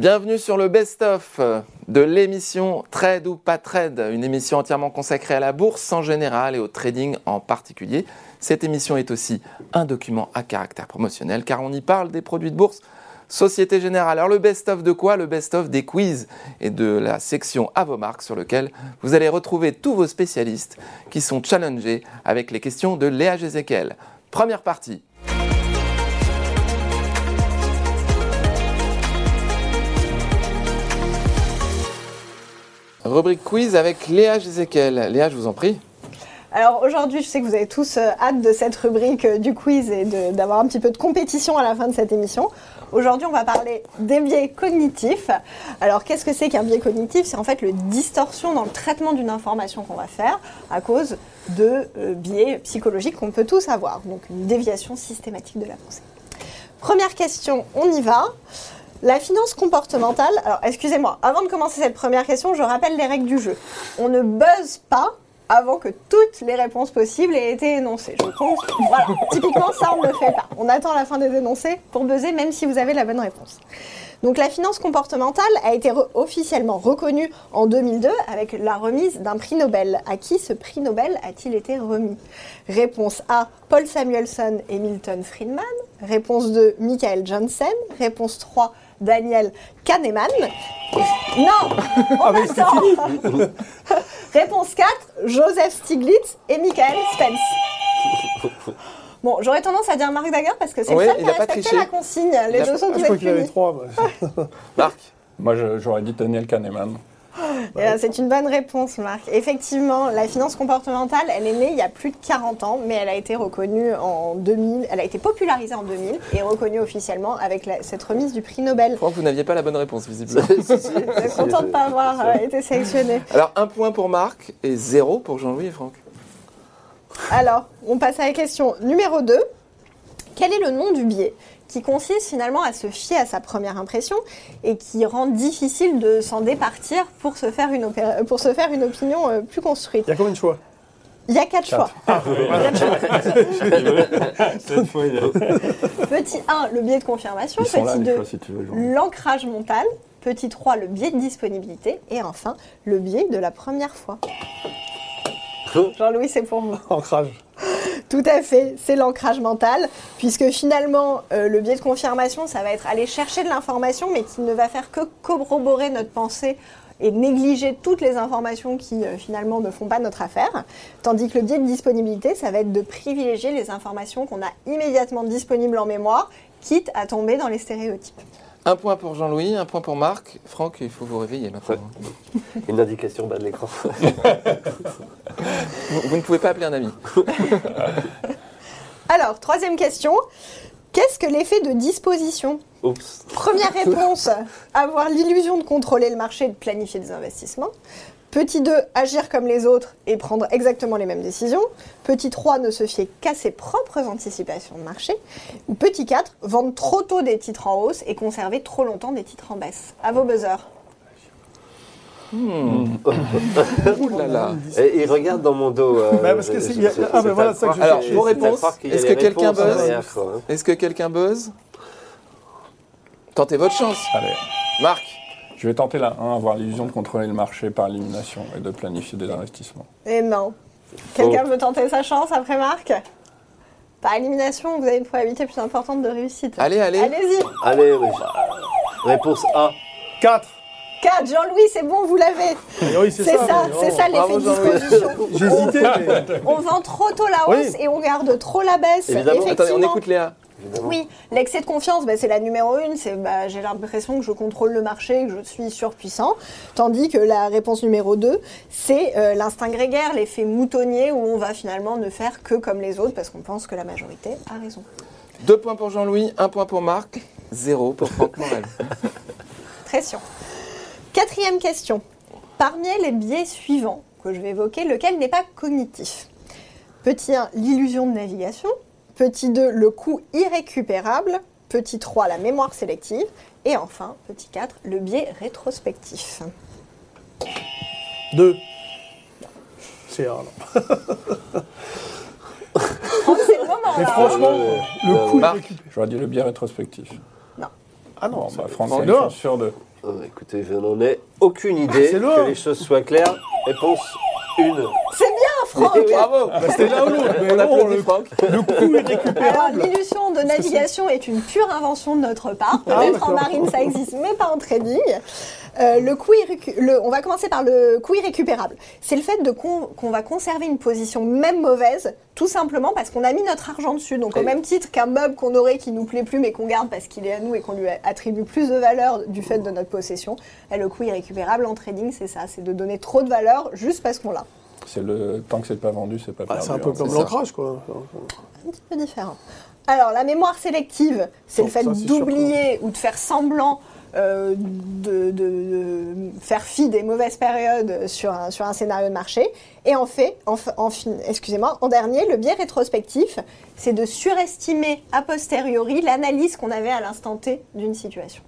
Bienvenue sur le best-of de l'émission Trade ou pas Trade, une émission entièrement consacrée à la bourse en général et au trading en particulier. Cette émission est aussi un document à caractère promotionnel car on y parle des produits de bourse Société Générale. Alors le best-of de quoi? Le best-of des quiz et de la section à vos marques sur lequel vous allez retrouver tous vos spécialistes qui sont challengés avec les questions de Léa Jézéquel. Première partie. Rubrique quiz avec Léa Jézéquel. Léa, je vous en prie. Alors aujourd'hui, je sais que vous avez tous euh, hâte de cette rubrique euh, du quiz et d'avoir un petit peu de compétition à la fin de cette émission. Aujourd'hui, on va parler des biais cognitifs. Alors qu'est-ce que c'est qu'un biais cognitif? C'est en fait le distorsion dans le traitement d'une information qu'on va faire à cause de euh, biais psychologiques qu'on peut tous avoir. Donc une déviation systématique de la pensée. Première question, on y va. La finance comportementale. Alors, excusez-moi, avant de commencer cette première question, je rappelle les règles du jeu. On ne buzz pas avant que toutes les réponses possibles aient été énoncées. Je compte. Voilà. Typiquement, ça, on ne le fait pas. On attend la fin des énoncés pour buzzer, même si vous avez la bonne réponse. Donc, la finance comportementale a été officiellement reconnue en 2002 avec la remise d'un prix Nobel. À qui ce prix Nobel a-t-il été remis? Réponse A, Paul Samuelson et Milton Friedman. Réponse 2, Michael Johnson. Réponse 3, Daniel Kahneman. Non On attend Réponse 4, Joseph Stiglitz et Michael Spence. Bon, j'aurais tendance à dire Marc Daguerre parce que c'est Oui, le seul qui a respecté triché. la consigne. Les deux autres, Ah, je vous crois êtes qu'il y avait trois. Marc Moi, j'aurais dit Daniel Kahneman. C'est une bonne réponse, Marc. Effectivement, la finance comportementale, elle est née il y a plus de 40 ans, mais elle a été reconnue en 2000, elle a été popularisée en 2000 et reconnue officiellement avec la- cette remise du prix Nobel. Franck, vous n'aviez pas la bonne réponse, visiblement. Je suis contente de ne pas avoir euh, été sélectionnée. Alors, un point pour Marc et zéro pour Jean-Louis et Franck. Alors, on passe à la question numéro 2. Quel est le nom du biais qui consiste finalement à se fier à sa première impression et qui rend difficile de s'en départir pour se faire une, opéra- pour se faire une opinion euh, plus construite Il y a combien de choix? Il y a quatre choix. Quatre choix. Cette fois, il est- Petit 1, le biais de confirmation. Ils Petit les 2, choix, si tu veux. Jean. l'ancrage mental. Petit 3, le biais de disponibilité. Et enfin, le biais de la première fois. Jean-Louis, c'est pour vous. Ancrage. Tout à fait, c'est l'ancrage mental, puisque finalement, euh, le biais de confirmation, ça va être aller chercher de l'information, mais qui ne va faire que corroborer notre pensée et négliger toutes les informations qui euh, finalement ne font pas notre affaire. Tandis que le biais de disponibilité, ça va être de privilégier les informations qu'on a immédiatement disponibles en mémoire, quitte à tomber dans les stéréotypes. Un point pour Jean-Louis, un point pour Marc. Franck, il faut vous réveiller maintenant. Une indication bas de l'écran. Vous, vous ne pouvez pas appeler un ami. Alors, troisième question. Qu'est-ce que l'effet de disposition? Oups. Première réponse, avoir l'illusion de contrôler le marché et de planifier des investissements. Petit 2, agir comme les autres et prendre exactement les mêmes décisions. Petit 3, ne se fier qu'à ses propres anticipations de marché. Ou petit 4, vendre trop tôt des titres en hausse et conserver trop longtemps des titres en baisse. À vos buzzers. Ouh là là. Et il regarde dans mon dos. euh, Bah, parce que je- c'est- je- il y a- c'est- ah, c'est bah, voilà, ça que je Alors, est-ce que quelqu'un buzz hein. Est-ce que quelqu'un buzz Tentez votre chance. Allez, Marc je vais tenter la 1, avoir l'illusion de contrôler le marché par élimination et de planifier des investissements. Et non. Quelqu'un veut tenter sa chance après Marc? Par élimination, vous avez une probabilité plus importante de réussite. Allez, allez. Allez-y. Allez, oui. Réponse A. 4. 4, Jean-Louis, c'est bon, vous l'avez. oui, c'est ça. mais c'est oh. ça l'effet disposition. J'hésitais, mais. On vend trop tôt la hausse Oui. et on garde trop la baisse. Évidemment. Attendez, on écoute Léa. Évidemment. Oui, l'excès de confiance, bah, c'est la numéro une. C'est bah, j'ai l'impression que je contrôle le marché, que je suis surpuissant. Tandis que la réponse numéro 2, c'est euh, l'instinct grégaire, l'effet moutonnier, où on va finalement ne faire que comme les autres parce qu'on pense que la majorité a raison. Deux points pour Jean-Louis, un point pour Marc, zéro pour Franck Morel. Pression. Quatrième question. Parmi les biais suivants que je vais évoquer, lequel n'est pas cognitif? Petit 1, l'illusion de navigation. Petit 2, le coût irrécupérable. Petit 3, la mémoire sélective. Et enfin, petit 4, le biais rétrospectif. 2. C'est un. non. Oh, c'est le moment Mais là. franchement, Euh, le coup est Marc. J'aurais dit le biais rétrospectif. Ah non, Bon, c'est- bah, Franck, c'est c'est une dehors. chance sur deux. Euh, écoutez, je n'en ai aucune idée. c'est que les choses soient claires. Réponse 1. C'est bien, Franck Bravo Bah, C'était l'un ou l'autre. mais On bon, le, Franck. le coup est Alors, récupérable. l'illusion de navigation est une pure invention de notre part. Ah, Peut-être en marine, ça existe, mais pas en trading. Euh, le coût irrécu- le- on va commencer par le coût irrécupérable. C'est le fait de con- qu'on va conserver une position même mauvaise, tout simplement parce qu'on a mis notre argent dessus. Donc, au même titre qu'un meuble qu'on aurait qui nous plaît plus, mais qu'on garde parce qu'il est à nous et qu'on lui attribue plus de valeur du fait de notre possession, et le coût irrécupérable en trading, c'est ça c'est de donner trop de valeur juste parce qu'on l'a. C'est le tant que c'est pas vendu, c'est pas Bah, perdu. c'est un peu hein. comme l'ancrage, quoi. un petit peu différent. Alors, la mémoire sélective, c'est le fait ça, c'est d'oublier ou de faire semblant euh, de, de- de faire fi des mauvaises périodes sur un, sur un scénario de marché. Et en fait, en, en excusez-moi, en dernier, le biais rétrospectif, c'est de surestimer a posteriori l'analyse qu'on avait à l'instant T d'une situation.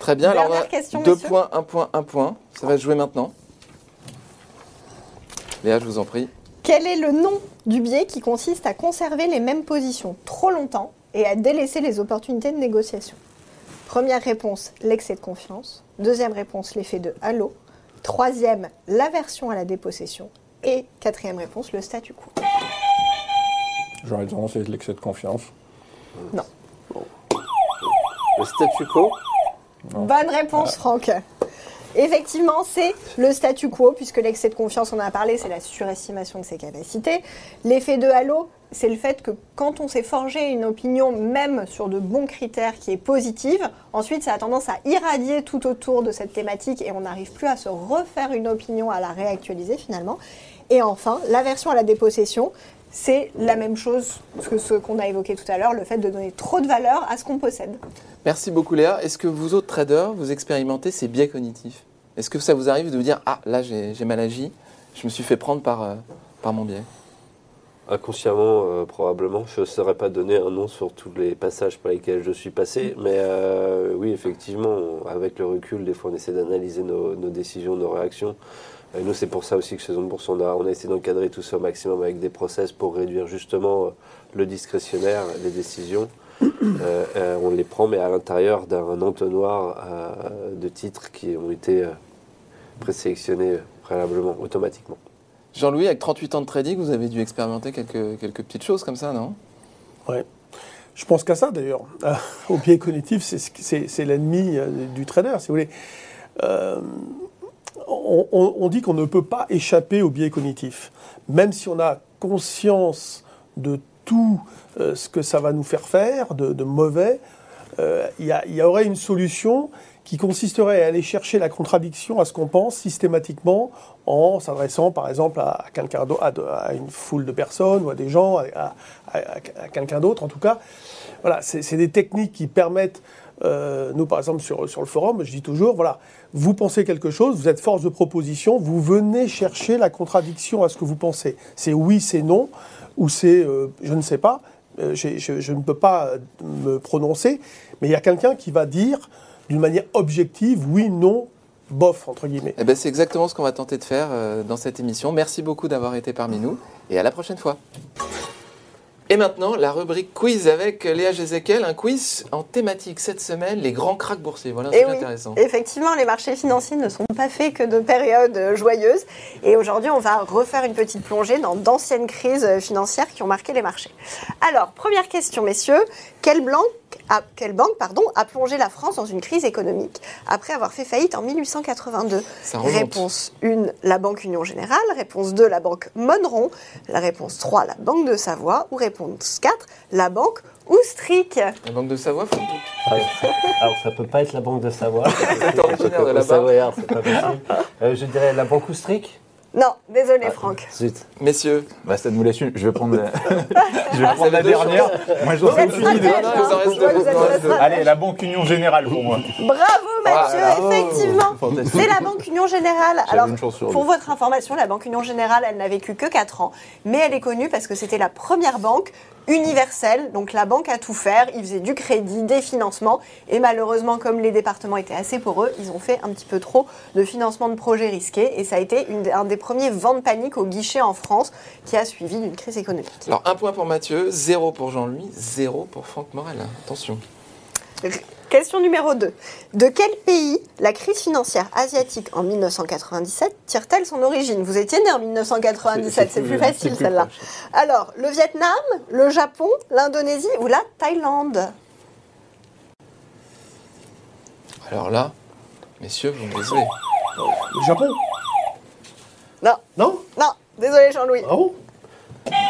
Très bien, alors on Dernière a question, deux messieurs. points, un point, un point. Ça va se jouer maintenant. Léa, je vous en prie. Quel est le nom du biais qui consiste à conserver les mêmes positions trop longtemps et à délaisser les opportunités de négociation? Première réponse, l'excès de confiance. Deuxième réponse, l'effet de halo. Troisième, l'aversion à la dépossession. Et quatrième réponse, le statu quo. J'aurais tendance à l'excès de confiance. Le statu quo? Non. Bonne réponse, Franck. Effectivement, c'est le statu quo, puisque l'excès de confiance, on en a parlé, c'est la surestimation de ses capacités. L'effet de halo, c'est le fait que quand on s'est forgé une opinion, même sur de bons critères, qui est positive, ensuite ça a tendance à irradier tout autour de cette thématique et on n'arrive plus à se refaire une opinion, à la réactualiser finalement. Et enfin, l'aversion à la dépossession, c'est la même chose que ce qu'on a évoqué tout à l'heure, le fait de donner trop de valeur à ce qu'on possède. Merci beaucoup Léa. Est-ce que vous autres traders, vous expérimentez ces biais cognitifs? Est-ce que ça vous arrive de vous dire Ah, là j'ai j'ai mal agi, je me suis fait prendre par, euh, par mon biais? Inconsciemment, euh, probablement. Je ne saurais pas donner un nom sur tous les passages par lesquels je suis passé. Mais euh, oui, effectivement, avec le recul, des fois, on essaie d'analyser nos, nos décisions, nos réactions. Et nous, c'est pour ça aussi que chez Zone Bourse, on a, on a essayé d'encadrer tout ça au maximum avec des process pour réduire justement euh, le discrétionnaire, les décisions. Euh, euh, on les prend, mais à l'intérieur d'un entonnoir euh, de titres qui ont été euh, présélectionnés préalablement, automatiquement. Jean-Louis, avec 38 ans de trading, vous avez dû expérimenter quelques, quelques petites choses comme ça, non? Je pense qu'à ça d'ailleurs. Euh, au biais cognitif, c'est l'ennemi euh, du trader, si vous voulez. On, dit qu'on ne peut pas échapper au biais cognitif. Même si on a conscience de tout euh, ce que ça va nous faire faire, de, mauvais, euh, il y, aurait une solution qui consisterait à aller chercher la contradiction à ce qu'on pense systématiquement en s'adressant par exemple à, à une foule de personnes ou à des gens, à, quelqu'un d'autre en tout cas. Voilà, c'est des techniques qui permettent, euh, nous par exemple sur, sur le forum, je dis toujours, voilà, vous pensez quelque chose, vous êtes force de proposition, vous venez chercher la contradiction à ce que vous pensez. C'est oui, c'est non, ou c'est euh, je ne sais pas, euh, je, je ne peux pas me prononcer, mais il y a quelqu'un qui va dire d'une manière objective, oui, non, bof, entre guillemets. Eh ben, C'est exactement ce qu'on va tenter de faire dans cette émission. Merci beaucoup d'avoir été parmi nous et à la prochaine fois. Et maintenant, la rubrique quiz avec Léa Jézéquel, un quiz en thématique cette semaine, les grands cracks boursiers. Voilà, Eh c'est oui. intéressant. Effectivement, les marchés financiers ne sont pas faits que de périodes euh, joyeuses. Et aujourd'hui, on va refaire une petite plongée dans d'anciennes crises euh, financières qui ont marqué les marchés. Alors, première question, messieurs. Quelle banque a, quelle banque, pardon, a plongé la France dans une crise économique après avoir fait faillite en 1882 Ça remonte. Réponse 1, la Banque Union Générale. Réponse 2, la Banque Monneron. La réponse 3, la Banque de Savoie. Ou réponse 4, la Banque Oustric. La Banque de Savoie, faut le doute. Alors, alors, ça peut pas être la Banque de Savoie. originaire de Au là-bas. Savoyard, c'est pas possible. Euh, je dirais la Banque Oustric. Non, désolé, Franck. Zut. Messieurs, Bah, ça nous laisse une. Je vais prendre, la- je vais Ah, prendre la dernière. Moi, j'en Vous sais êtes aucune idée. stratège, hein. Je vois que vous êtes stratège. Allez, la Banque Union Générale pour moi. Bravo Mathieu, Ah, bravo. effectivement. C'est la Banque Union Générale. J'avais Alors, une chance sur pour deux. votre information, la Banque Union Générale, elle n'a vécu que 4 ans, mais elle est connue parce que c'était la première banque universelle, donc la banque à tout faire. Ils faisaient du crédit, des financements, et malheureusement, comme les départements étaient assez poreux, ils ont fait un petit peu trop de financement de projets risqués, et ça a été une- un des premiers vents de panique au guichet en France qui a suivi d'une crise économique. alors un point pour Mathieu, zéro pour Jean-Louis, zéro pour Franck Morel. Attention. Question numéro 2. De quel pays la crise financière asiatique en 1997 tire-t-elle son origine? Vous étiez né en 1997, c'est plus facile celle-là. Alors, le Vietnam, le Japon, l'Indonésie ou la Thaïlande? Alors là, messieurs, vous me décevez. Le Japon? Non, Non? Non, désolé Jean-Louis. Ah bon?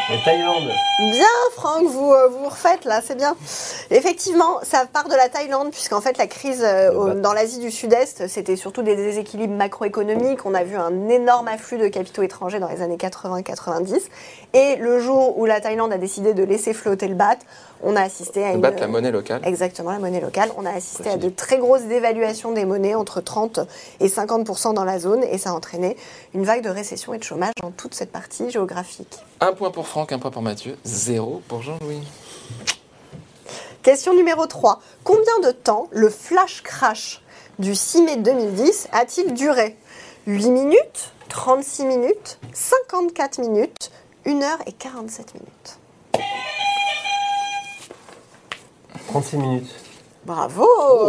La Thaïlande. Bien, Franck, vous euh, vous refaites là, c'est bien. Effectivement, ça part de la Thaïlande, puisqu'en fait, la crise euh, au- bat- dans l'Asie du Sud-Est, c'était surtout des déséquilibres macroéconomiques. On a vu un énorme afflux de capitaux étrangers dans les années 80-90. Et le jour où la Thaïlande a décidé de laisser flotter le baht, on a assisté à une. battre la monnaie locale. Exactement, la monnaie locale. On a assisté à de très grosses dévaluations des monnaies, entre 30 et 50% dans la zone, et ça a entraîné une vague de récession et de chômage dans toute cette partie géographique. Un point pour Franck, un point pour Mathieu, zéro pour Jean-Louis. Question numéro 3. Combien de temps le flash crash du 6 mai 2010 a-t-il duré? 8 minutes 36 minutes 54 minutes 1 heure et 47 minutes 36 minutes. Bravo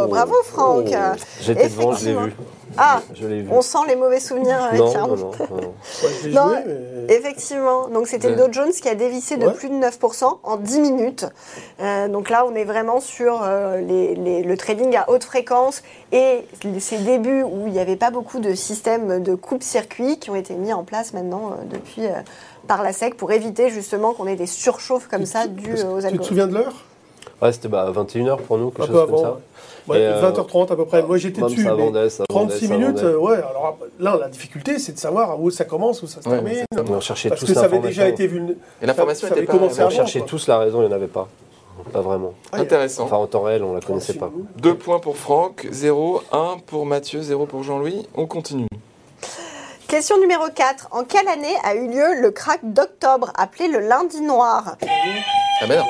Bravo Franck Oh. J'étais devant, je l'ai Effectivement. vu. Ah Je l'ai vu. On sent les mauvais souvenirs non, qui non, non, non. Non, joué, mais... Effectivement, donc c'était le Dow Jones qui a dévissé de Ouais. plus de 9% en 10 minutes. Euh, donc là, on est vraiment sur euh, les- les- le trading à haute fréquence et ces débuts où il n'y avait pas beaucoup de systèmes de coupe-circuit qui ont été mis en place maintenant euh, depuis euh, par la SEC pour éviter justement qu'on ait des surchauffes comme ça dues aux Tu te algorithmes. souviens de l'heure? Ouais, c'était bah, 21h pour nous, quelque Un peu chose comme avant. ça. Ouais, Et, euh, 20h30 à peu près. Moi j'étais dessus. ça mais vendait, ça vendait, 36 ça minutes, euh, ouais. Alors là, la difficulté, c'est de savoir où ça commence, où ça se Ouais, termine. On cherchait Parce tous que ça avait déjà été vu. Et l'information était pas On cherchait tous la raison, il n'y en avait pas. Pas vraiment. Intéressant. Enfin, en temps réel, on la connaissait 36 pas. minutes. Deux points pour Franck, 0, 1 pour Mathieu, 0 pour Jean-Louis. On continue. Question numéro 4. En quelle année a eu lieu le crack d'octobre, appelé le lundi noir? Ah ben non.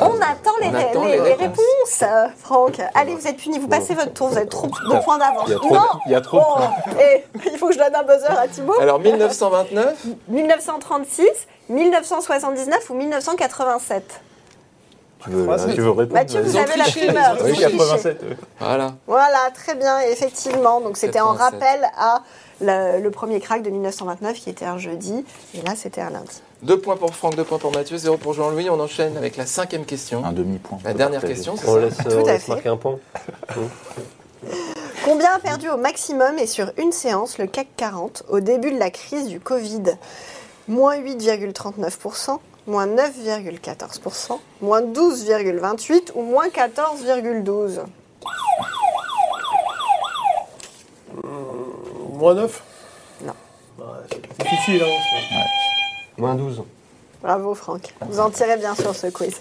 On attend les, On attend les- les les réponses. euh, Franck. Allez, vous êtes punis, vous passez votre tour, vous avez trop de points d'avance. Il y a trop- Non il y a trop Oh, eh, Il faut que je donne un buzzer à Thibaut. Alors 1929, 1936, 1979 ou 1987 Tu veux, Ah, c'est- tu veux répondre Mathieu, vous avez la primeur. Oui, ont triché. 87. euh. voilà. Voilà, très bien, effectivement. Donc c'était en 87. rappel à le, le premier crack de 1929 qui était un jeudi. Et là, c'était un lundi. Deux points pour Franck, deux points pour Mathieu, 0 pour Jean-Louis. On enchaîne avec la cinquième question. Un demi-point. La dernière question, c'est On ça laisse, Tout on à laisse fait. marquer un point. Combien a perdu au maximum et sur une séance le CAC 40 au début de la crise du Covid? Moins 8,39%, moins 9,14%, moins 12,28% ou moins 14,12% Moins 9 Non. Ouais, c'est difficile, hein. Moins 12. Bravo Franck. Vous en tirez bien sur ce quiz.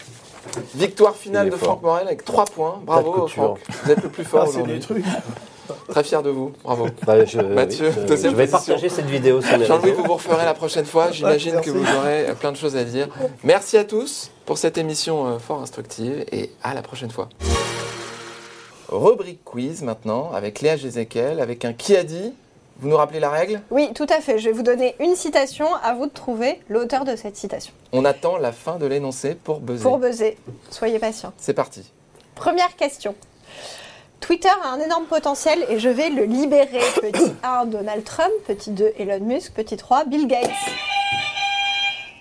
Victoire finale de fort. Franck Morel avec 3 points. Bravo. Franck. Vous êtes le plus fort Ah, c'est des aujourd'hui. trucs. Très fier de vous. Bravo. Bah, je, Mathieu, oui, je- je vais position. partager cette vidéo Jean-Louis, vous vous referez la prochaine fois. J'imagine merci. que vous aurez plein de choses à dire. Merci à tous pour cette émission euh, fort instructive et à la prochaine fois. Rubrique quiz maintenant avec Léa Jézéquel, avec un qui a dit. Vous nous rappelez la règle? Oui, tout à fait. Je vais vous donner une citation. À vous de trouver l'auteur de cette citation. On attend la fin de l'énoncé pour buzzer. Pour buzzer, soyez patients. C'est parti. Première question. Twitter a un énorme potentiel et je vais le libérer. Petit 1, Donald Trump. Petit 2, Elon Musk. Petit 3, Bill Gates.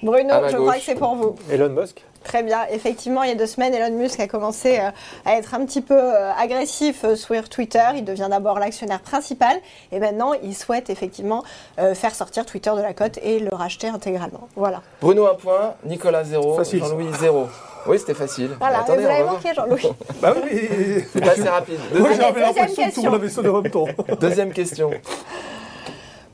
Bruno, je crois que c'est pour vous. Elon Musk Très bien. Effectivement, il y a deux semaines, Elon Musk a commencé euh, à être un petit peu euh, agressif euh, sur Twitter. Il devient d'abord l'actionnaire principal et maintenant, il souhaite effectivement faire sortir Twitter de la cote et le racheter intégralement. Voilà. Bruno un point, Nicolas zéro. Jean-Louis zéro. Oui, c'était facile. Voilà. Mais attendez, vous l'avez manqué, Jean-Louis. Bah oui, mais- C'est assez rapide. Moi Deuxième, j'avais l'impression que tout le question. monde avait sonné en même temps. deuxième question.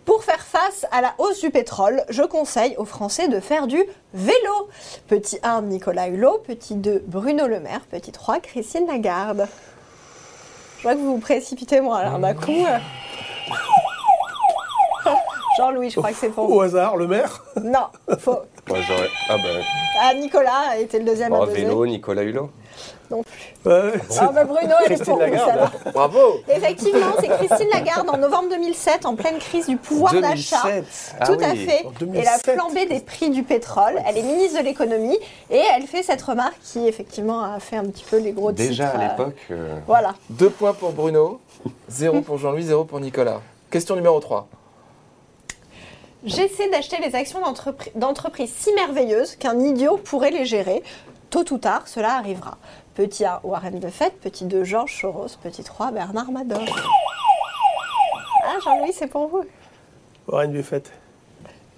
Pour faire face à la hausse du pétrole, je conseille aux Français de faire du vélo. Petit 1, Nicolas Hulot. Petit 2, Bruno Le Maire. Petit 3, Christine Lagarde. Je vois que vous vous précipitez, moi, alors d'un coup. Jean-Louis, je crois que c'est pour Au vous. hasard, le maire. Non, faux. Moi, j'aurais- Ah ben, Ah, Nicolas a été le deuxième à buzzer. vélo, Nicolas Hulot. Non plus. Ouais, Ah bah Bruno, elle est pour vous, celle-là. Bravo Effectivement, c'est Christine Lagarde en novembre 2007, en pleine crise du pouvoir d'achat. 2007. Ah Tout à oui. fait. En Et la 2007. flambée des prix du pétrole. Elle est ministre de l'économie et elle fait cette remarque qui, effectivement, a fait un petit peu les gros Déjà titres, à euh, l'époque, euh, Voilà. Deux points pour Bruno, zéro pour Jean-Louis, zéro pour Nicolas. Question numéro 3. J'essaie d'acheter les actions d'entrepri- d'entreprises si merveilleuses qu'un idiot pourrait les gérer. Tôt ou tard, cela arrivera. Petit 1, Warren Buffett. Petit 2, Georges Soros. Petit 3, Bernard Madoff. Ah, Jean-Louis, c'est pour vous. Warren Buffett.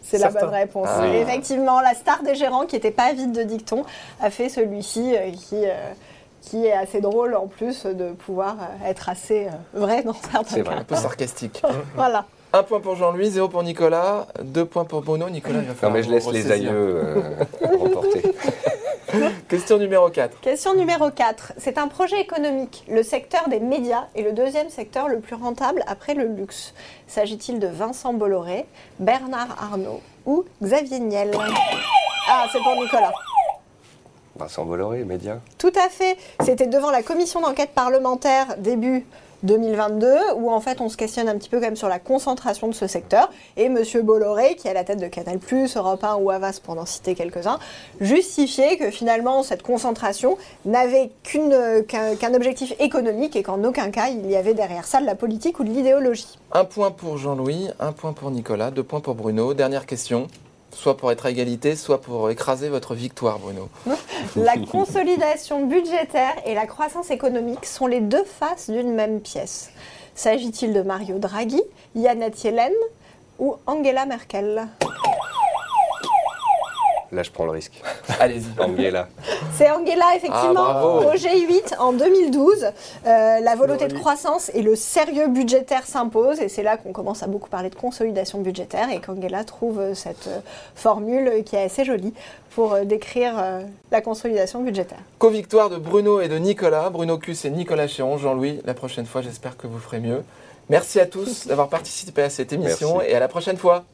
C'est la bonne réponse. Ah. Effectivement, la star des gérants qui n'était pas avide de dicton a fait celui-ci euh, qui, euh, qui est assez drôle en plus de pouvoir euh, être assez vrai dans certains C'est vrai. cas. Un peu sarcastique. Voilà. Un point pour Jean-Louis, zéro pour Nicolas, deux points pour Bruno. Nicolas, il va non falloir mais je laisse les aïeux euh, remporter. Question numéro 4. Question numéro 4. C'est un projet économique. Le secteur des médias est le deuxième secteur le plus rentable après le luxe. S'agit-il de Vincent Bolloré, Bernard Arnault ou Xavier Niel? Ah, c'est pour Nicolas. Vincent Bolloré, média? Tout à fait. C'était devant la commission d'enquête parlementaire début 2022, où en fait on se questionne un petit peu quand même sur la concentration de ce secteur. Et Monsieur Bolloré, qui est à la tête de Canal+, Europe 1 ou Havas, pour n'en citer quelques-uns, justifiait que finalement cette concentration n'avait qu'un objectif économique et qu'en aucun cas il y avait derrière ça de la politique ou de l'idéologie. Un point pour Jean-Louis, un point pour Nicolas, deux points pour Bruno. Dernière question, soit pour être à égalité, soit pour écraser votre victoire, Bruno. La consolidation budgétaire et la croissance économique sont les deux faces d'une même pièce. S'agit-il de Mario Draghi, Janet Yellen ou Angela Merkel? Là, je prends le risque. Allez-y. Angela. C'est Angela, effectivement, Ah, bravo. au G8 en 2012. Euh, la volonté de croissance et le sérieux budgétaire s'imposent. Et c'est là qu'on commence à beaucoup parler de consolidation budgétaire et qu'Angela trouve euh, cette euh, formule qui est assez jolie pour décrire la consolidation budgétaire. Co-victoire de Bruno et de Nicolas. Bruno Cus et Nicolas Chéron. Jean-Louis, la prochaine fois, j'espère que vous ferez mieux. Merci à tous d'avoir participé à cette émission Merci. et à la prochaine fois.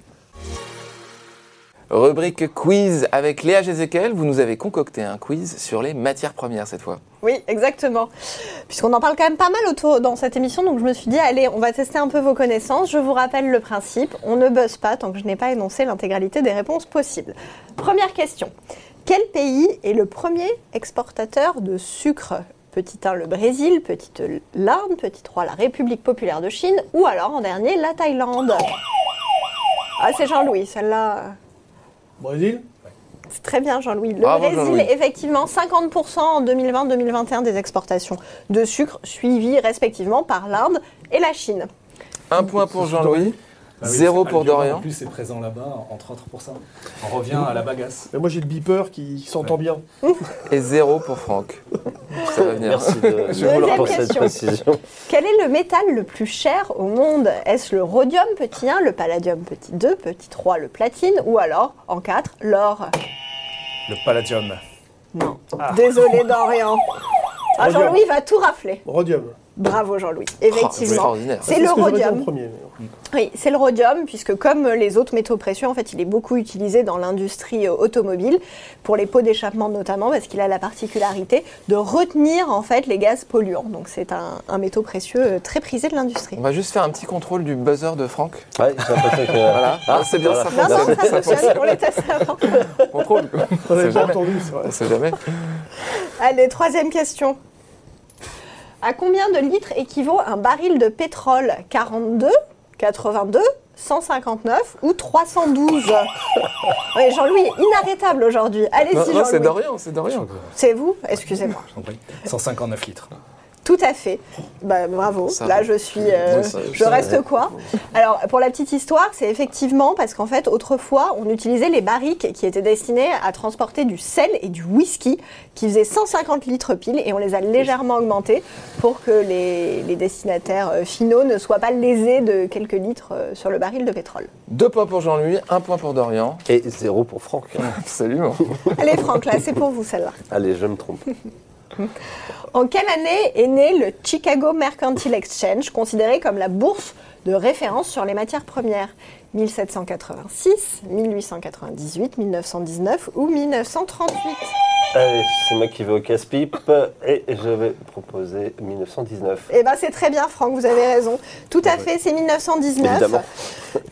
Rubrique quiz avec Léa Jézéquel. Vous nous avez concocté un quiz sur les matières premières cette fois. Oui, exactement. Puisqu'on en parle quand même pas mal autour dans cette émission, donc je me suis dit, allez, on va tester un peu vos connaissances. Je vous rappelle le principe, on ne buzz pas tant que je n'ai pas énoncé l'intégralité des réponses possibles. Première question. Quel pays est le premier exportateur de sucre? Petit 1, le Brésil, petit 2, l'Inde, petit 3, la République populaire de Chine, ou alors en dernier, la Thaïlande. Ah, c'est Jean-Louis, celle-là. Brésil C'est très bien, Jean-Louis. Le Bravo, Brésil, Jean-Louis. effectivement, 50% en 2020-2021 des exportations de sucre, suivies respectivement par l'Inde et la Chine. Un point pour Jean-Louis, Bah oui, zéro pour ah, Dorian. En plus, c'est présent là-bas, entre autres pour ça. On revient à la bagasse. Mais Moi j'ai le beeper qui s'entend bien. et zéro pour Franck. Ça va venir. Merci de, Je vous pour cette précision. Quel est le métal le plus cher au monde? Est-ce le rhodium, petit 1, le palladium, petit 2, petit 3, le platine, ou alors, en 4, l'or? Le palladium. Non. Désolé, Dorian. Ah. Jean-Louis va tout rafler. Rhodium. Bravo, Jean-Louis. Oh, c'est Effectivement. extraordinaire. C'est ce le rhodium. Oui, c'est le rhodium, puisque comme les autres métaux précieux, en fait, il est beaucoup utilisé dans l'industrie euh, automobile, pour les pots d'échappement notamment, parce qu'il a la particularité de retenir en fait les gaz polluants. Donc c'est un, un métaux précieux euh, très prisé de l'industrie. On va juste faire un petit contrôle du buzzer de Franck. Ouais, que. Voilà. Ah, c'est bien, voilà. ça Non, non, fonctionne. ça Ça fonctionne, fonctionne. on les teste avant. Contrôle. On sait jamais. entendu, vrai. On sait jamais. Allez, troisième question. À combien de litres équivaut un baril de pétrole? 42, 82, 159 ou 312 Oui, Jean-Louis inarrêtable aujourd'hui. Allez-y, non, c'est Jean-Louis. Dorian, c'est Dorian. C'est vous? Excusez-moi. Je t'en prie. 159 litres. Tout à fait. Bah, bravo. Ça Là, va. je suis. euh, Ouais, ça- je ça- reste quoi Alors, pour la petite histoire, c'est effectivement parce qu'en fait, autrefois, on utilisait les barriques qui étaient destinées à transporter du sel et du whisky qui faisaient 150 litres pile et on les a légèrement augmentés pour que les, les destinataires euh, finaux ne soient pas lésés de quelques litres euh, sur le baril de pétrole. Deux points pour Jean-Louis, un point pour Dorian. Et zéro pour Franck. Absolument. Allez, Franck, là, c'est pour vous celle-là. Allez, je me trompe. En quelle année est né le Chicago Mercantile Exchange, considéré comme la bourse de référence sur les matières premières? 1786, 1898, 1919 ou 1938 Allez, c'est moi qui vais au casse-pipe et je vais proposer 1919. Eh ben c'est très bien Franck, vous avez raison. Tout à fait, c'est 1919. Évidemment.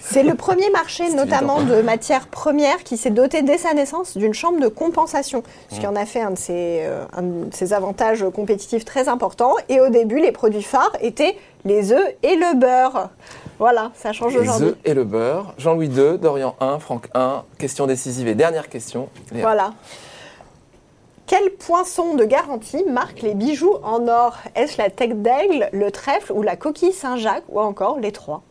C'est le premier marché notamment de matières premières qui s'est doté dès sa naissance d'une chambre de compensation, ce qui en a fait un de, ses, euh, un de ses avantages compétitifs très importants. Et au début, les produits phares étaient les œufs et le beurre. Voilà, ça change Les aujourd'hui. œufs et le beurre. Jean-Louis II, Dorian 1, Franck 1. Question décisive et dernière question. Léa. Voilà. Quel poinçon de garantie marque les bijoux en or? Est-ce la tête d'aigle, le trèfle ou la coquille Saint-Jacques ou encore les trois?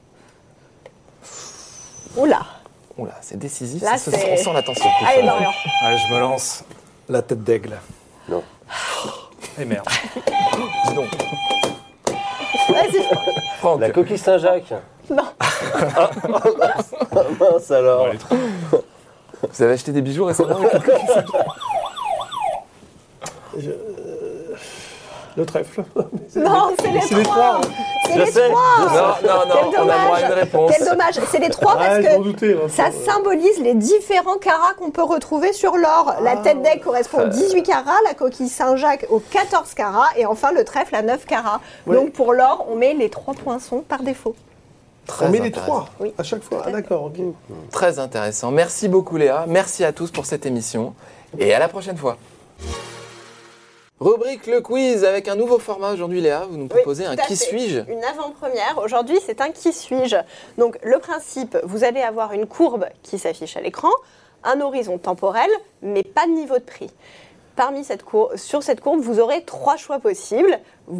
Oula Oula, c'est décisif. Là, ça, c'est- on sent la tension. Allez Dorian Allez, je me lance. La tête d'aigle. Non. Et merde. Dis donc. Vas-y Franck, La coquille Saint-Jacques Non. Ah, mince alors. Bon, allez, trop. vous avez acheté des bijoux récemment avec le Je- euh, le trèfle. Non, c'est les trois. C'est Je les sais, trois Non, non, non, Quel on a droit à une dommage réponse. Quel dommage C'est les trois parce que doutais. hein. ça symbolise les différents carats qu'on peut retrouver sur l'or. La Ah. tête d'aigle correspond aux 18 carats, la coquille Saint-Jacques aux 14 carats et enfin le trèfle à 9 carats. Ouais. Donc pour l'or, on met les trois poinçons par défaut. Très On met les intéressant. trois Oui. à chaque fois. Ah, d'accord, ok. Très intéressant. Merci beaucoup Léa. Merci à tous pour cette émission. Et à la prochaine fois. Rubrique le quiz avec un nouveau format aujourd'hui Léa. Vous nous proposez un qui suis-je? Une avant-première. Aujourd'hui, c'est un qui suis-je? Donc, le principe, vous allez avoir une courbe qui s'affiche à l'écran, un horizon temporel, mais pas de niveau de prix. Parmi cette cour- sur cette courbe, vous aurez trois choix possibles.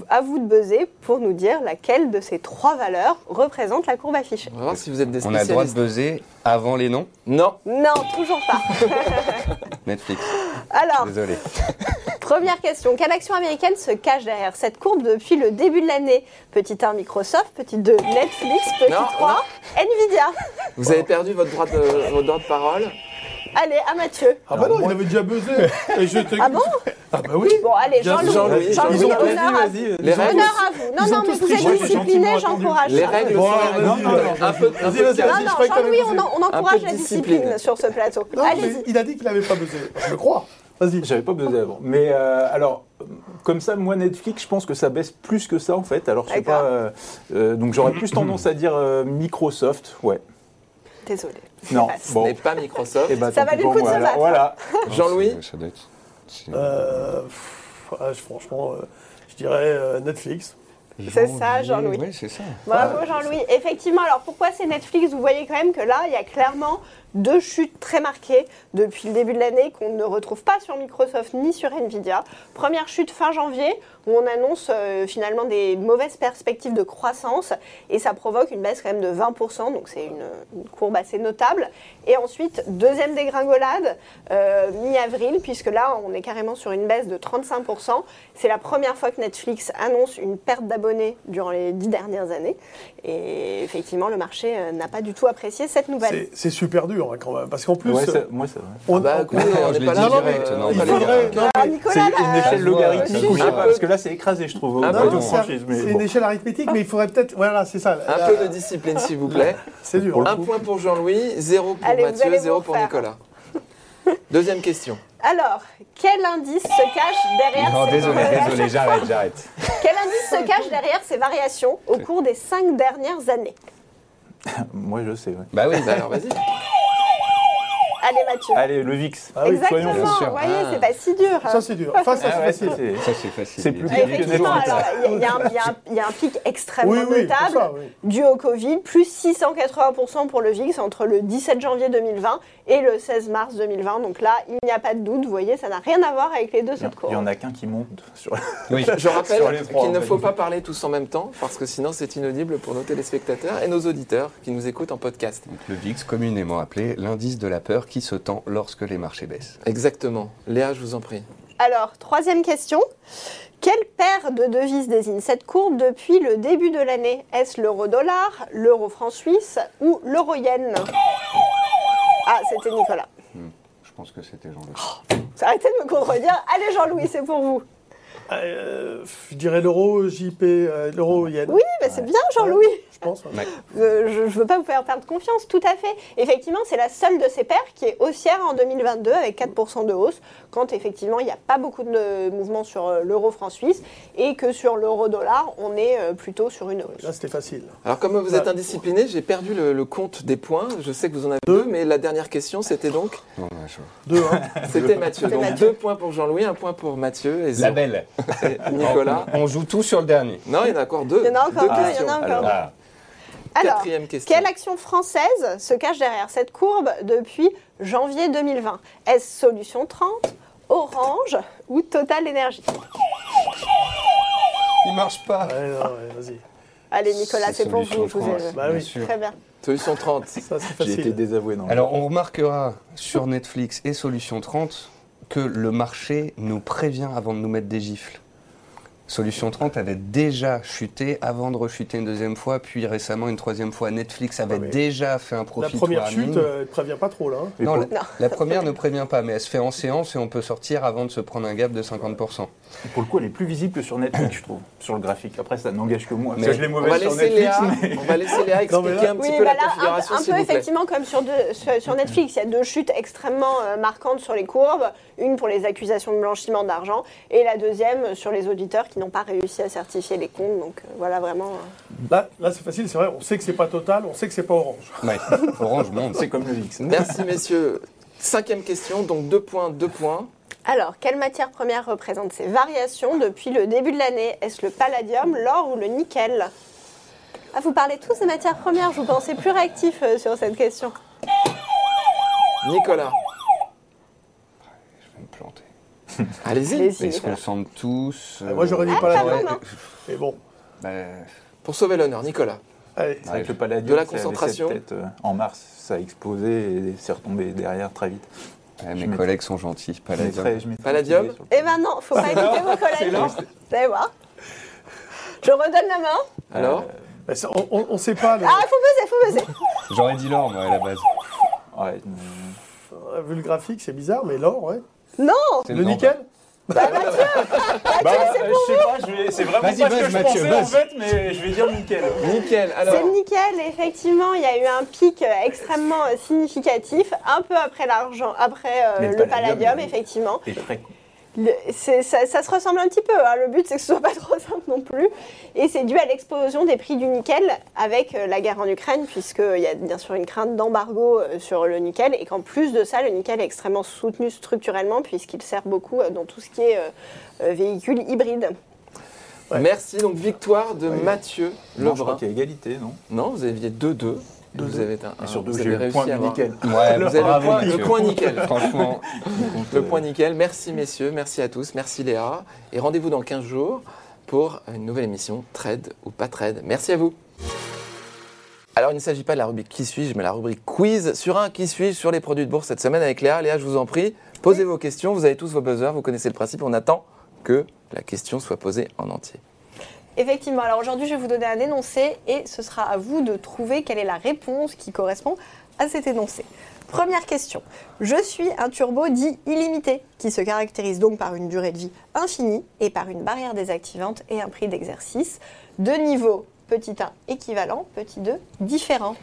À vous de buzzer pour nous dire laquelle de ces trois valeurs représente la courbe affichée. On va voir si vous êtes des On a le droit de buzzer avant les noms? Non. Non, toujours pas. Netflix. Alors, Désolé. Première question. Quelle action américaine se cache derrière cette courbe depuis le début de l'année? Petit 1, Microsoft. Petit 2, Netflix. Petit Non, 3, Nvidia. Vous avez perdu votre droit de, votre droit de parole. Allez, à Mathieu. Ah bah non, il avait déjà buzzé. Et je Ah bon? Ah bah oui. Bon, allez, Jean-Louis. Jean-Louis, Jean-Louis, Jean-Louis, honneur à vous. Les règles, Honneur à vous. Non, non, mais vous êtes discipliné, j'encourage les règles Bon, règles. alors. Un peu, Vas-y, vas-y, Non, non, Jean-Louis, on, encourage la discipline. sur ce plateau. Non, mais Allez-y. il a dit qu'il n'avait pas buzzé. Je le crois. Vas-y. J'avais pas besoin avant. Mais euh, alors, comme ça, moi, Netflix, je pense que ça baisse plus que ça, en fait. Alors, je sais pas. euh, euh, donc, j'aurais plus tendance à dire euh, Microsoft. Ouais. Désolé. Non. Ce bon. n'est pas Microsoft. Eh ben, Ça moi. se Alors, battre. Voilà. Jean-Louis Ça- ça doit être- Euh, pff, ah, franchement, euh, je dirais euh, Netflix. C'est ça, Jean-Louis. Oui, c'est ça. Bravo Jean-Louis. Effectivement, alors pourquoi c'est Netflix? Vous voyez quand même que là, il y a clairement deux chutes très marquées depuis le début de l'année qu'on ne retrouve pas sur Microsoft ni sur Nvidia. Première chute fin janvier où on annonce euh, finalement des mauvaises perspectives de croissance et ça provoque une baisse quand même de 20%, donc c'est une, courbe assez notable. Et ensuite, deuxième dégringolade, euh, mi-avril, puisque là, on est carrément sur une baisse de 35%. C'est la première fois que Netflix annonce une perte d'abonnés durant les dix dernières années. Et effectivement, le marché euh, n'a pas du tout apprécié cette nouvelle. C'est super dur hein, quand même. Parce qu'en plus, Ouais, c'est- moi, c'est vrai. on, Bah on- on je n'est l'ai pas dit là. direct, euh, non, on il va pas les- faudrait. non, Ah, mais Nicolas, C'est une Ça échelle voit, logarithmique parce que là, c'est écrasé, je trouve. de c'est bon. une échelle arithmétique, mais il faudrait peut-être. Voilà, c'est ça. Un Là, peu de discipline, s'il vous plaît. C'est dur. Un point pour Jean-Louis, zéro pour Allez, Mathieu, zéro pour. Nicolas. Deuxième question. Alors, quel indice se cache derrière Non, ces désolé, variations désolé, j'arrête, j'arrête. Quel indice se cache derrière ces variations au cours des cinq dernières années? Moi, je sais, ouais. Bah oui, Bah alors vas-y. Allez Mathieu. Allez, le VIX. Ah oui, Exactement, vous voyez, Ah. c'est pas si dur. Ça, c'est dur. Enfin, ça, Ah c'est ouais, facile. c'est- ça c'est facile. C'est plus Ah, Effectivement, alors il y, a- y un- y a pic extrêmement Oui, oui, notable c'est ça, oui. dû au Covid, plus 680% pour le VIX entre le 17 janvier 2020 et le 16 mars 2020. Donc là, il n'y a pas de doute, vous voyez, ça n'a rien à voir avec les deux en- cette il y en a qu'un qui monte sur Oui. Je rappelle qu'il ne faut pas parler tous en même temps, parce que sinon c'est inaudible pour nos téléspectateurs et nos auditeurs qui nous écoutent en podcast. Le VIX, communément appelé l'indice de la peur qui se tend lorsque les marchés baissent. Exactement. Léa, je vous en prie. Alors, troisième question. Quelle paire de devises désigne cette courbe depuis le début de l'année? Est-ce l'euro-dollar, l'euro-franc suisse ou l'euro-yen Ah, c'était Nicolas. Je pense que c'était Jean-Louis. Arrêtez de me contredire. Allez Jean-Louis, c'est pour vous. Euh, je dirais l'euro, JP, euh, l'euro yen. Oui, bah, c'est bien Jean-Louis. Je pense. ouais. Ouais. Euh, je ne veux pas vous faire perdre confiance, tout à fait. Effectivement, c'est la seule de ces paires qui est haussière en 2022 avec 4% de hausse, quand effectivement il n'y a pas beaucoup de mouvements sur euh, l'euro franc suisse et que sur l'euro dollar, on est euh, plutôt sur une hausse. Là, c'était facile. Alors, comme vous êtes indiscipliné, j'ai perdu le, le compte des points. Je sais que vous en avez deux, mais la dernière question, c'était donc. Non, je- Deux, hein. C'était Mathieu. Donc, Mathieu. deux points pour Jean-Louis, un point pour Mathieu et La belle. Nicolas. On joue tout sur le dernier. Non, il y en a encore deux. Il y en a encore Deux deux, il y en a encore Alors, deux. Ah. Alors, Quatrième question. quelle action française se cache derrière cette courbe depuis janvier 2020 Est-ce Solution 30, Orange ou Total Énergie Il marche pas. Ouais, non, ouais, vas-y. Allez Nicolas, c'est pour vous. vous France, Bah bien oui. sûr. Très bien. Solution 30. Ça, c'est J'ai été facile. désavoué. Non. Alors, on remarquera sur Netflix et Solution 30 que le marché nous prévient avant de nous mettre des gifles. Solution 30 avait déjà chuté avant de rechuter une deuxième fois, puis récemment une troisième fois. Netflix avait Ouais, mais déjà fait un La profit première warning. chute, euh, elle ne prévient pas trop, là. hein. Non, la, la première ne prévient pas, mais elle se fait en séance et on peut sortir avant de se prendre un gap de 50%. pour le coup, elle est plus visible que sur Netflix, je trouve, sur le graphique. Après, ça n'engage que moi. Mais Parce que je l'ai On va mauvaise sur laisser Netflix. Léa, mais- on va laisser Léa Non, expliquer là- un petit Oui, peu bah la là, un, configuration, un s'il peu vous plaît. effectivement comme sur, deux- sur, sur Netflix, il y a deux chutes extrêmement euh, marquantes sur les courbes, une pour les accusations de blanchiment d'argent et la deuxième sur les auditeurs qui n'ont pas réussi à certifier les comptes. Donc euh, voilà vraiment. euh, Là, là c'est facile, c'est vrai. On sait que c'est pas total, on sait que c'est pas orange. Ouais, Orange monte. C'est comme le VIX. Merci messieurs. Cinquième question, donc deux points, deux points. Alors, quelle matière première représente ces variations depuis le début de l'année? Est-ce le palladium, l'or ou le nickel? Ah, Vous parlez tous des matières premières, je vous pensais plus réactif euh, sur cette question. Nicolas, Je vais me planter. Allez-y. Mais ils se Nicolas. concentrent tous. Ah, moi, j'aurais dit Ah, pas la non. Mais bon, Bah, Pour sauver l'honneur, Nicolas. allez. C'est vrai que le palladium, De la concentration. tête, euh, en mars, ça a explosé et c'est retombé derrière très vite. ouais, mes collègues sont gentils. Je Palladium. je Palladium Eh ben non, faut pas écouter vos collègues. Vous allez voir. Je redonne la main. Alors Mais ça, on- on ne sait pas. le- Ah, faut peser, faut peser. J'aurais dit l'or, moi, à la base. Ouais, euh, Vu le graphique, c'est bizarre, mais l'or, ouais. Non C'est Le nickel Bah, euh, je sais pas, je vais- c'est vraiment Vas-y, pas ce buzz, que je Mathieu, pensais en buzz. fait, mais je vais dire nickel. Nickel. C'est Alors, le nickel, effectivement, il y a eu un pic euh, extrêmement euh, significatif, un peu après l'argent, après euh, Mais le le palladium, effectivement. Et très Le- ça, ça se ressemble un petit peu, hein. le but c'est que ce soit pas trop simple non plus. Et c'est dû à l'explosion des prix du nickel avec euh, la guerre en Ukraine, puisqu'il y a bien sûr une crainte d'embargo euh, sur le nickel, et qu'en plus de ça, le nickel est extrêmement soutenu structurellement, puisqu'il sert beaucoup euh, dans tout ce qui est euh, euh, véhicule hybride. Ouais. merci. Donc victoire de Mathieu Non, je crois Lebrun. qu'il y a égalité, non? Non, vous aviez 2-2. Vous avez un, vous avez réussi point à nickel. Ouais, Vous avez le point nickel. Franchement, Le point nickel. Merci messieurs, merci à tous, merci Léa. Et rendez-vous dans 15 jours pour une nouvelle émission Trade ou pas Trade. Merci à vous. Alors il ne s'agit pas de la rubrique Qui suis-je, mais la rubrique Quiz sur un Qui suis-je sur les produits de bourse cette semaine avec Léa. Léa, je vous en prie, posez vos questions, vous avez tous vos buzzers, vous connaissez le principe, on attend que la question soit posée en entier. Effectivement, alors aujourd'hui je vais vous donner un énoncé et ce sera à vous de trouver quelle est la réponse qui correspond à cet énoncé. Première question. Je suis un turbo dit illimité qui se caractérise donc par une durée de vie infinie et par une barrière désactivante et un prix d'exercice de niveau petit 1 équivalent, petit 2 différent.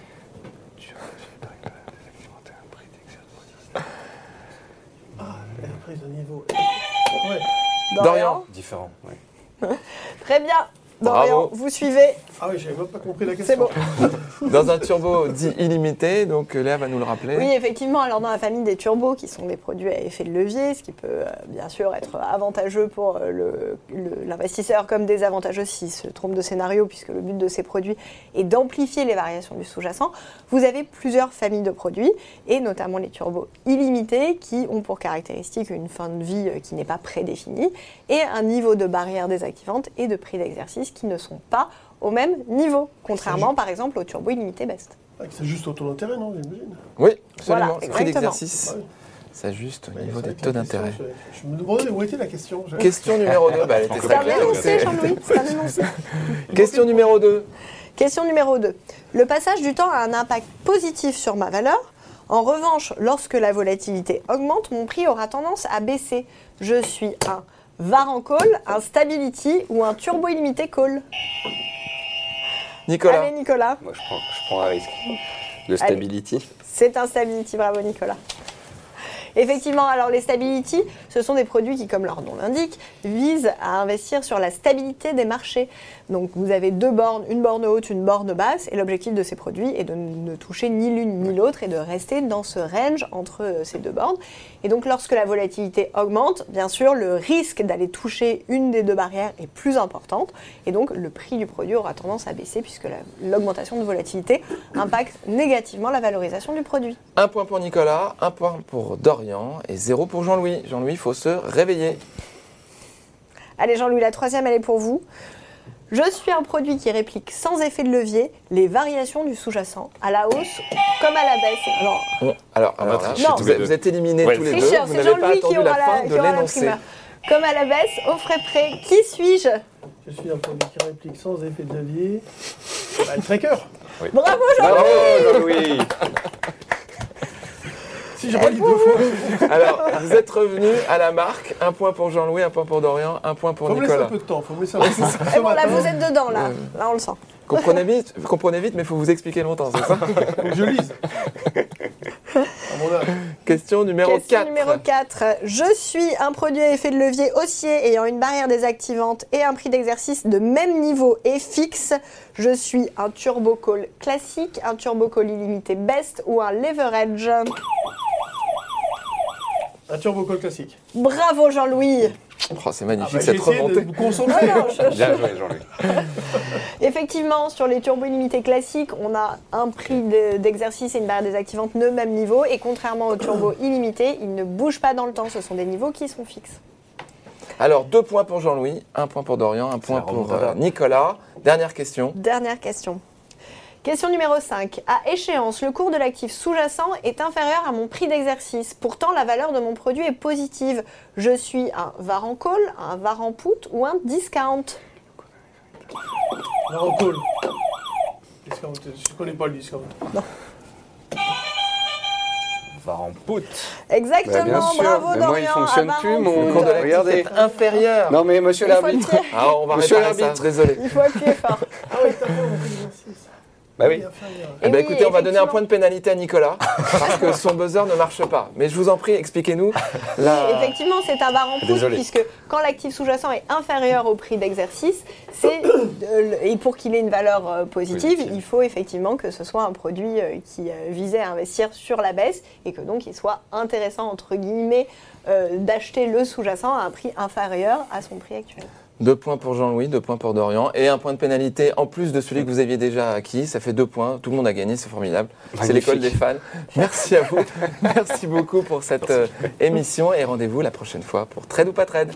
Ah, la prise de niveau. Ouais. Dorian. Différent. Très bien. Bravo. Vous suivez. Ah oui, j'avais même pas compris la C'est question. bon. Dans un turbo dit illimité, donc Léa va nous le rappeler. Oui, effectivement. Alors, dans la famille des turbos, qui sont des produits à effet de levier, ce qui peut euh, bien sûr être avantageux pour euh, le- le- l'investisseur comme désavantageux s'il se trompe de scénario, puisque le but de ces produits est d'amplifier les variations du sous-jacent. Vous avez plusieurs familles de produits, et notamment les turbos illimités, qui ont pour caractéristique une fin de vie euh, qui n'est pas prédéfinie, et un niveau de barrière désactivante et de prix d'exercice qui ne sont pas au même niveau, contrairement par exemple au turbo illimité best. Ah, C'est juste au taux d'intérêt, non, j'imagine Oui, absolument. Voilà, Prix exactement. d'exercice, Ah ça juste au Ouais, niveau des taux d'intérêt. Je, me demandais où était la question. Question numéro 2, bah, elle était C'est très un claire. énoncé, Jean-Louis. Question numéro 2. Question numéro 2. Le passage du temps a un impact positif sur ma valeur. En revanche, lorsque la volatilité augmente, mon prix aura tendance à baisser. Je suis un Varan Call, un Stability ou un Turbo Illimité Call Nicolas. Allez Nicolas, Moi, je prends, je prends un risque. Le stability. c'est un Stability, bravo Nicolas. Effectivement, alors les Stability, ce sont des produits qui, comme leur nom l'indique, visent à investir sur la stabilité des marchés. Donc vous avez deux bornes, une borne haute, une borne basse, et l'objectif de ces produits est de ne toucher ni l'une ni l'autre et de rester dans ce range entre euh, ces deux bornes. Et donc lorsque la volatilité augmente, bien sûr, le risque d'aller toucher une des deux barrières est plus importante, et donc le prix du produit aura tendance à baisser puisque la- l'augmentation de volatilité impacte négativement la valorisation du produit. Un point pour Nicolas, un point pour Dorian et zéro pour Jean-Louis. Jean-Louis, il faut se réveiller. Allez Jean-Louis, la troisième, elle est pour vous. Je suis un produit qui réplique sans effet de levier les variations du sous-jacent, à la hausse comme à la baisse. Alors, Bon, alors, là, Non. vous, êtes, vous êtes éliminés Ouais. tous les deux. Vous c'est n'avez pas Jean-Louis qui attendu aura la la, fin qui de aura la l'énoncé. primeur. Comme à la baisse, au frais près, qui suis-je? Je suis un produit qui réplique sans effet de levier. Bah, le tracker. Bravo Jean Bravo, Jean-Louis Si deux fois, Alors, vous êtes revenus à la marque. Un point pour Jean-Louis, un point pour Dorian, un point pour faut me laisser un Nicolas. peu de temps. Faut me laisser un peu de temps. Eh bon, là, vous êtes dedans, là. Là, on le sent. Comprenez vite, comprenez vite, mais il faut vous expliquer longtemps, c'est ça Faut je lise. Question numéro Question 4. numéro 4. Je suis un produit à effet de levier haussier ayant une barrière désactivante et un prix d'exercice de même niveau et fixe. Je suis un turbo call classique, un turbo call illimité best ou un leverage. Un turbo call classique. Bravo Jean-Louis. Oh, c'est Ah, magnifique bah, j'ai cette de remontée. concentrer. Non, je- Bien joué, Jean-Louis. Effectivement, sur les turbos illimités classiques, on a un prix de- d'exercice et une barrière désactivante de même niveau. Et contrairement aux turbos illimités, ils ne bougent pas dans le temps. Ce sont des niveaux qui sont fixes. Alors, deux points pour Jean-Louis, un point pour Dorian, un point pour euh, Nicolas. Dernière question. Dernière question. Question numéro 5. À échéance, le cours de l'actif sous-jacent est inférieur à mon prix d'exercice. Pourtant, la valeur de mon produit est positive. Je suis un varan call, un varan put ou un discount? Un en call. Discount. Je connais pas le discount. Va en pout. Exactement, bien sûr, bravo mais Dorian. moi, il fonctionne plus, mon- put. cours de l'actif Regardez. est inférieur. Non, mais monsieur l'arbitre. Ah, on va Monsieur l'arbitre. désolé. Il faut appuyer fort. Ah oui, t'as fait mon prix d'exercice. Bah oui. Eh ben, oui, écoutez, on va donner un point de pénalité à Nicolas parce que son buzzer ne marche pas. Mais je vous en prie, expliquez-nous. la- Effectivement, c'est un varan put Désolé. puisque quand l'actif sous-jacent est inférieur au prix d'exercice, c'est et pour qu'il ait une valeur euh, positive, Positive. il faut effectivement que ce soit un produit euh, qui euh, visait à investir sur la baisse et que donc il soit intéressant entre guillemets euh, d'acheter le sous-jacent à un prix inférieur à son prix actuel. Deux points pour Jean-Louis, deux points pour Dorian et un point de pénalité en plus de celui que vous aviez déjà acquis. Ça fait deux points. Tout le monde a gagné, c'est formidable. C'est l'école des fans. Merci à vous. Merci beaucoup pour cette euh, émission et rendez-vous la prochaine fois pour Trade ou pas Trade.